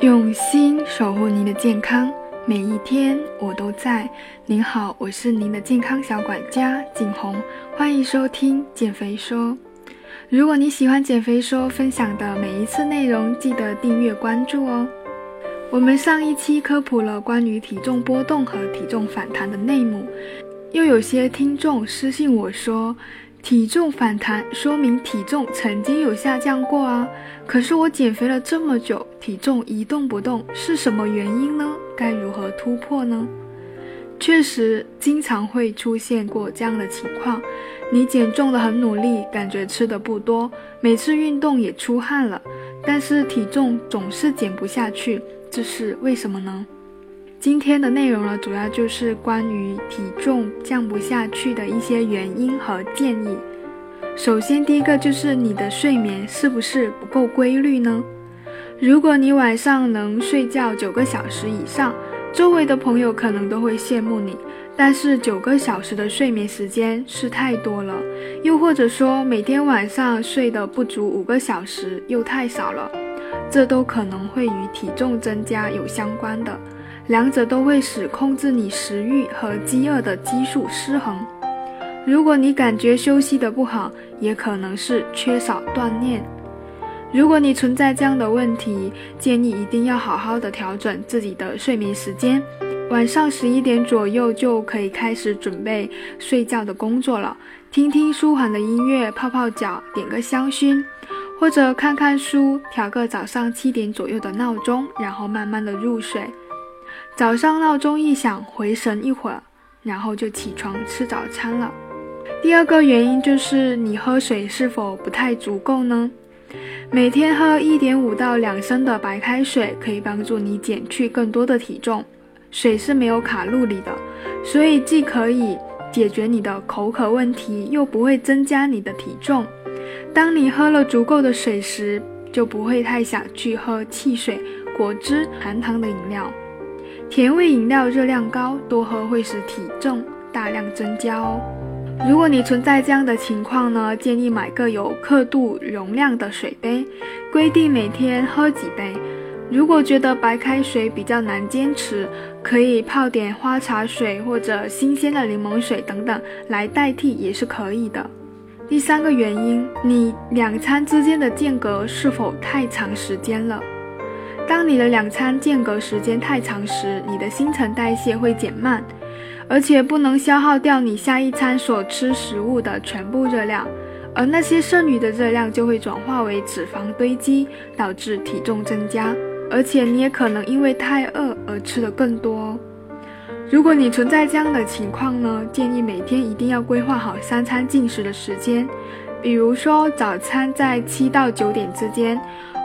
用心守护您的健康，每一天我都在。您好，我是您的健康小管家景红，欢迎收听减肥说。如果你喜欢减肥说分享的每一次内容，记得订阅关注哦。我们上一期科普了关于体重波动和体重反弹的内幕，又有些听众私信我说。体重反弹说明体重曾经有下降过啊，可是我减肥了这么久，体重一动不动，是什么原因呢？该如何突破呢？确实，经常会出现过这样的情况，你减重的很努力，感觉吃的不多，每次运动也出汗了，但是体重总是减不下去，这是为什么呢？今天的内容呢，主要就是关于体重降不下去的一些原因和建议。首先，第一个就是你的睡眠是不是不够规律呢？如果你晚上能睡觉九个小时以上，周围的朋友可能都会羡慕你。但是九个小时的睡眠时间是太多了，又或者说每天晚上睡的不足五个小时又太少了，这都可能会与体重增加有相关的。两者都会使控制你食欲和饥饿的激素失衡。如果你感觉休息的不好，也可能是缺少锻炼。如果你存在这样的问题，建议一定要好好的调整自己的睡眠时间。晚上十一点左右就可以开始准备睡觉的工作了，听听舒缓的音乐，泡泡脚，点个香薰，或者看看书，调个早上七点左右的闹钟，然后慢慢的入睡。早上闹钟一响，回神一会儿，然后就起床吃早餐了。第二个原因就是你喝水是否不太足够呢？每天喝一点五到两升的白开水，可以帮助你减去更多的体重。水是没有卡路里的，所以既可以解决你的口渴问题，又不会增加你的体重。当你喝了足够的水时，就不会太想去喝汽水、果汁、含糖的饮料。甜味饮料热量高，多喝会使体重大量增加哦。如果你存在这样的情况呢，建议买个有刻度容量的水杯，规定每天喝几杯。如果觉得白开水比较难坚持，可以泡点花茶水或者新鲜的柠檬水等等来代替也是可以的。第三个原因，你两餐之间的间隔是否太长时间了？当你的两餐间隔时间太长时，你的新陈代谢会减慢，而且不能消耗掉你下一餐所吃食物的全部热量，而那些剩余的热量就会转化为脂肪堆积，导致体重增加，而且你也可能因为太饿而吃的更多。如果你存在这样的情况呢，建议每天一定要规划好三餐进食的时间，比如说早餐在七到九点之间。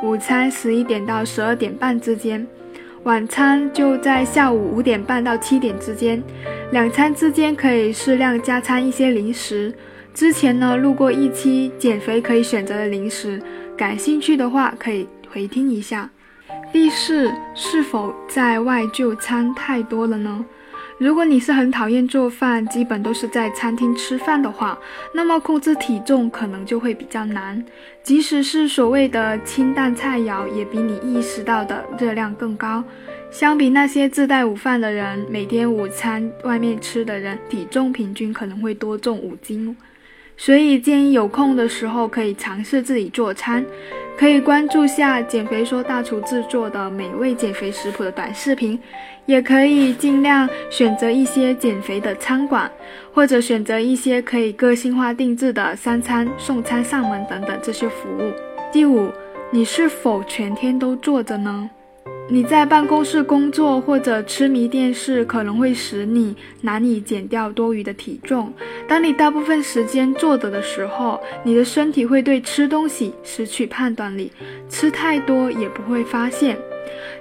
午餐十一点到十二点半之间，晚餐就在下午五点半到七点之间，两餐之间可以适量加餐一些零食。之前呢录过一期减肥可以选择的零食，感兴趣的话可以回听一下。第四，是否在外就餐太多了呢？如果你是很讨厌做饭，基本都是在餐厅吃饭的话，那么控制体重可能就会比较难。即使是所谓的清淡菜肴，也比你意识到的热量更高。相比那些自带午饭的人，每天午餐外面吃的人，体重平均可能会多重五斤。所以建议有空的时候可以尝试自己做餐。可以关注下减肥说大厨制作的美味减肥食谱的短视频，也可以尽量选择一些减肥的餐馆，或者选择一些可以个性化定制的三餐送餐上门等等这些服务。第五，你是否全天都坐着呢？你在办公室工作或者痴迷电视，可能会使你难以减掉多余的体重。当你大部分时间坐着的时候，你的身体会对吃东西失去判断力，吃太多也不会发现。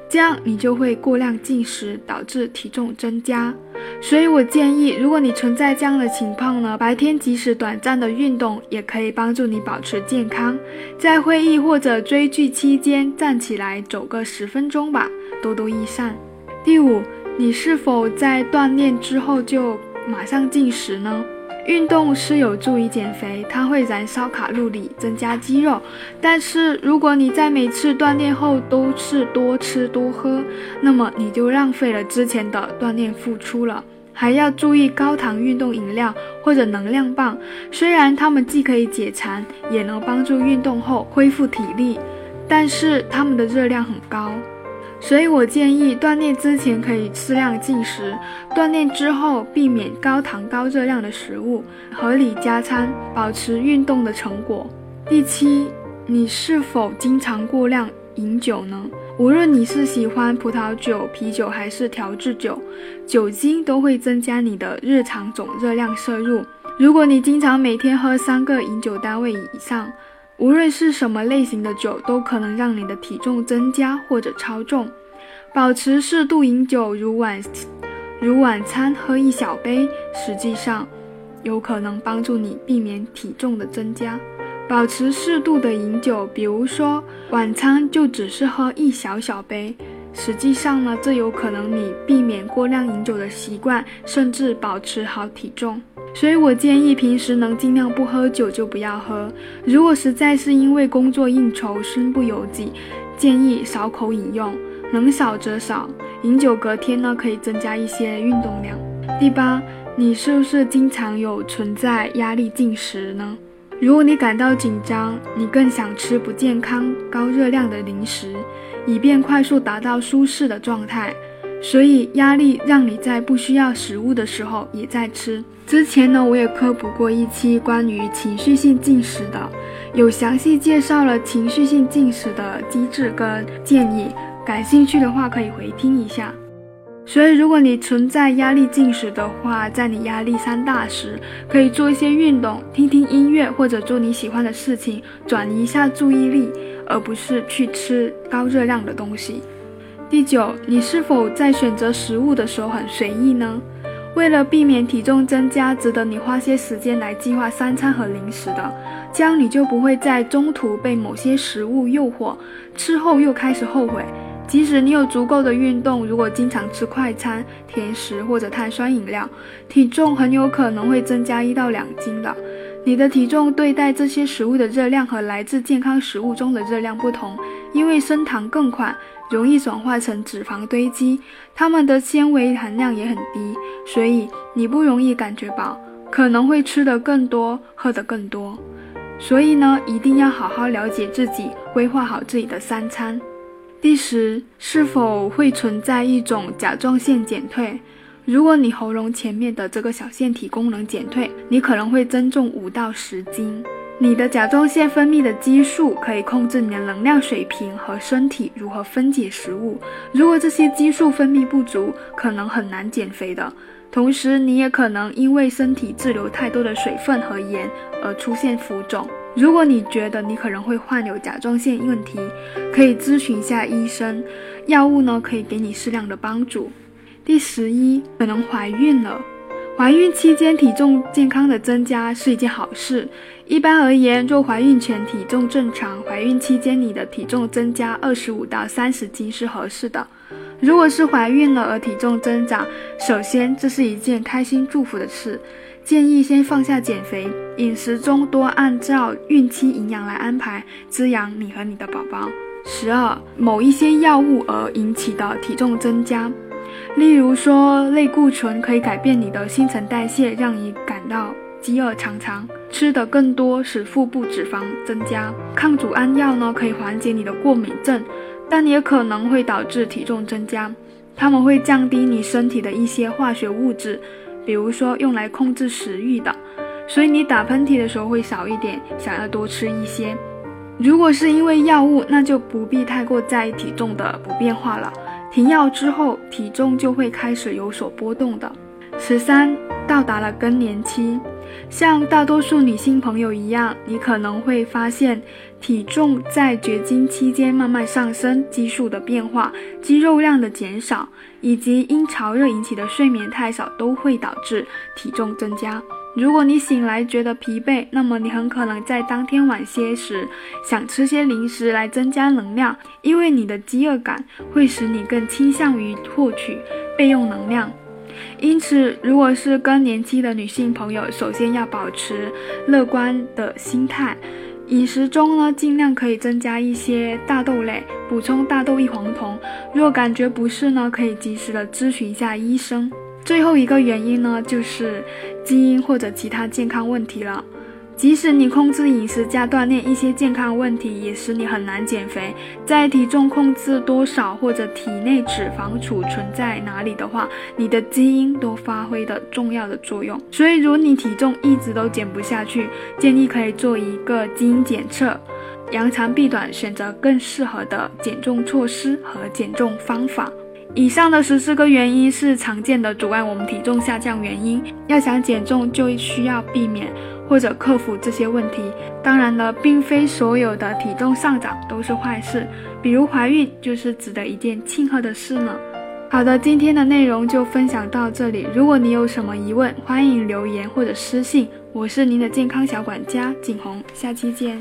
这样你就会过量进食，导致体重增加。所以我建议，如果你存在这样的情况呢，白天即使短暂的运动也可以帮助你保持健康。在会议或者追剧期间站起来走个十分钟吧，多多益善。第五，你是否在锻炼之后就马上进食呢？运动是有助于减肥，它会燃烧卡路里，增加肌肉。但是如果你在每次锻炼后都是多吃多喝，那么你就浪费了之前的锻炼付出了。还要注意高糖运动饮料或者能量棒，虽然它们既可以解馋，也能帮助运动后恢复体力，但是它们的热量很高。所以我建议锻炼之前可以适量进食，锻炼之后避免高糖高热量的食物，合理加餐，保持运动的成果。第七，你是否经常过量饮酒呢？无论你是喜欢葡萄酒、啤酒还是调制酒，酒精都会增加你的日常总热量摄入。如果你经常每天喝三个饮酒单位以上，无论是什么类型的酒，都可能让你的体重增加或者超重。保持适度饮酒，如晚如晚餐喝一小杯，实际上有可能帮助你避免体重的增加。保持适度的饮酒，比如说晚餐就只是喝一小小杯，实际上呢，这有可能你避免过量饮酒的习惯，甚至保持好体重。所以我建议平时能尽量不喝酒就不要喝。如果实在是因为工作应酬身不由己，建议少口饮用，能少则少。饮酒隔天呢，可以增加一些运动量。第八，你是不是经常有存在压力进食呢？如果你感到紧张，你更想吃不健康、高热量的零食，以便快速达到舒适的状态。所以压力让你在不需要食物的时候也在吃。之前呢，我也科普过一期关于情绪性进食的，有详细介绍了情绪性进食的机制跟建议，感兴趣的话可以回听一下。所以，如果你存在压力进食的话，在你压力山大时，可以做一些运动，听听音乐，或者做你喜欢的事情，转移一下注意力，而不是去吃高热量的东西。第九，你是否在选择食物的时候很随意呢？为了避免体重增加，值得你花些时间来计划三餐和零食的，这样你就不会在中途被某些食物诱惑，吃后又开始后悔。即使你有足够的运动，如果经常吃快餐、甜食或者碳酸饮料，体重很有可能会增加一到两斤的。你的体重对待这些食物的热量和来自健康食物中的热量不同，因为升糖更快。容易转化成脂肪堆积，它们的纤维含量也很低，所以你不容易感觉饱，可能会吃得更多，喝得更多。所以呢，一定要好好了解自己，规划好自己的三餐。第十，是否会存在一种甲状腺减退？如果你喉咙前面的这个小腺体功能减退，你可能会增重五到十斤。你的甲状腺分泌的激素可以控制你的能量水平和身体如何分解食物。如果这些激素分泌不足，可能很难减肥的。同时，你也可能因为身体滞留太多的水分和盐而出现浮肿。如果你觉得你可能会患有甲状腺问题，可以咨询一下医生。药物呢，可以给你适量的帮助。第十一，可能怀孕了。怀孕期间体重健康的增加是一件好事。一般而言，若怀孕前体重正常，怀孕期间你的体重增加二十五到三十斤是合适的。如果是怀孕了而体重增长，首先这是一件开心祝福的事，建议先放下减肥，饮食中多按照孕期营养来安排，滋养你和你的宝宝。十二，某一些药物而引起的体重增加。例如说，类固醇可以改变你的新陈代谢，让你感到饥饿常常，吃的更多，使腹部脂肪增加。抗组胺药呢，可以缓解你的过敏症，但也可能会导致体重增加。它们会降低你身体的一些化学物质，比如说用来控制食欲的，所以你打喷嚏的时候会少一点，想要多吃一些。如果是因为药物，那就不必太过在意体重的不变化了。停药之后，体重就会开始有所波动的。十三，到达了更年期，像大多数女性朋友一样，你可能会发现体重在绝经期间慢慢上升，激素的变化、肌肉量的减少，以及因潮热引起的睡眠太少，都会导致体重增加。如果你醒来觉得疲惫，那么你很可能在当天晚些时想吃些零食来增加能量，因为你的饥饿感会使你更倾向于获取备用能量。因此，如果是更年期的女性朋友，首先要保持乐观的心态。饮食中呢，尽量可以增加一些大豆类，补充大豆异黄酮。若感觉不适呢，可以及时的咨询一下医生。最后一个原因呢，就是基因或者其他健康问题了。即使你控制饮食加锻炼，一些健康问题也使你很难减肥。在体重控制多少或者体内脂肪储存在哪里的话，你的基因都发挥的重要的作用。所以，如果你体重一直都减不下去，建议可以做一个基因检测，扬长避短，选择更适合的减重措施和减重方法。以上的十四个原因是常见的阻碍我们体重下降原因。要想减重，就需要避免。或者克服这些问题。当然了，并非所有的体重上涨都是坏事，比如怀孕就是值得一件庆贺的事呢。好的，今天的内容就分享到这里。如果你有什么疑问，欢迎留言或者私信。我是您的健康小管家景红，下期见。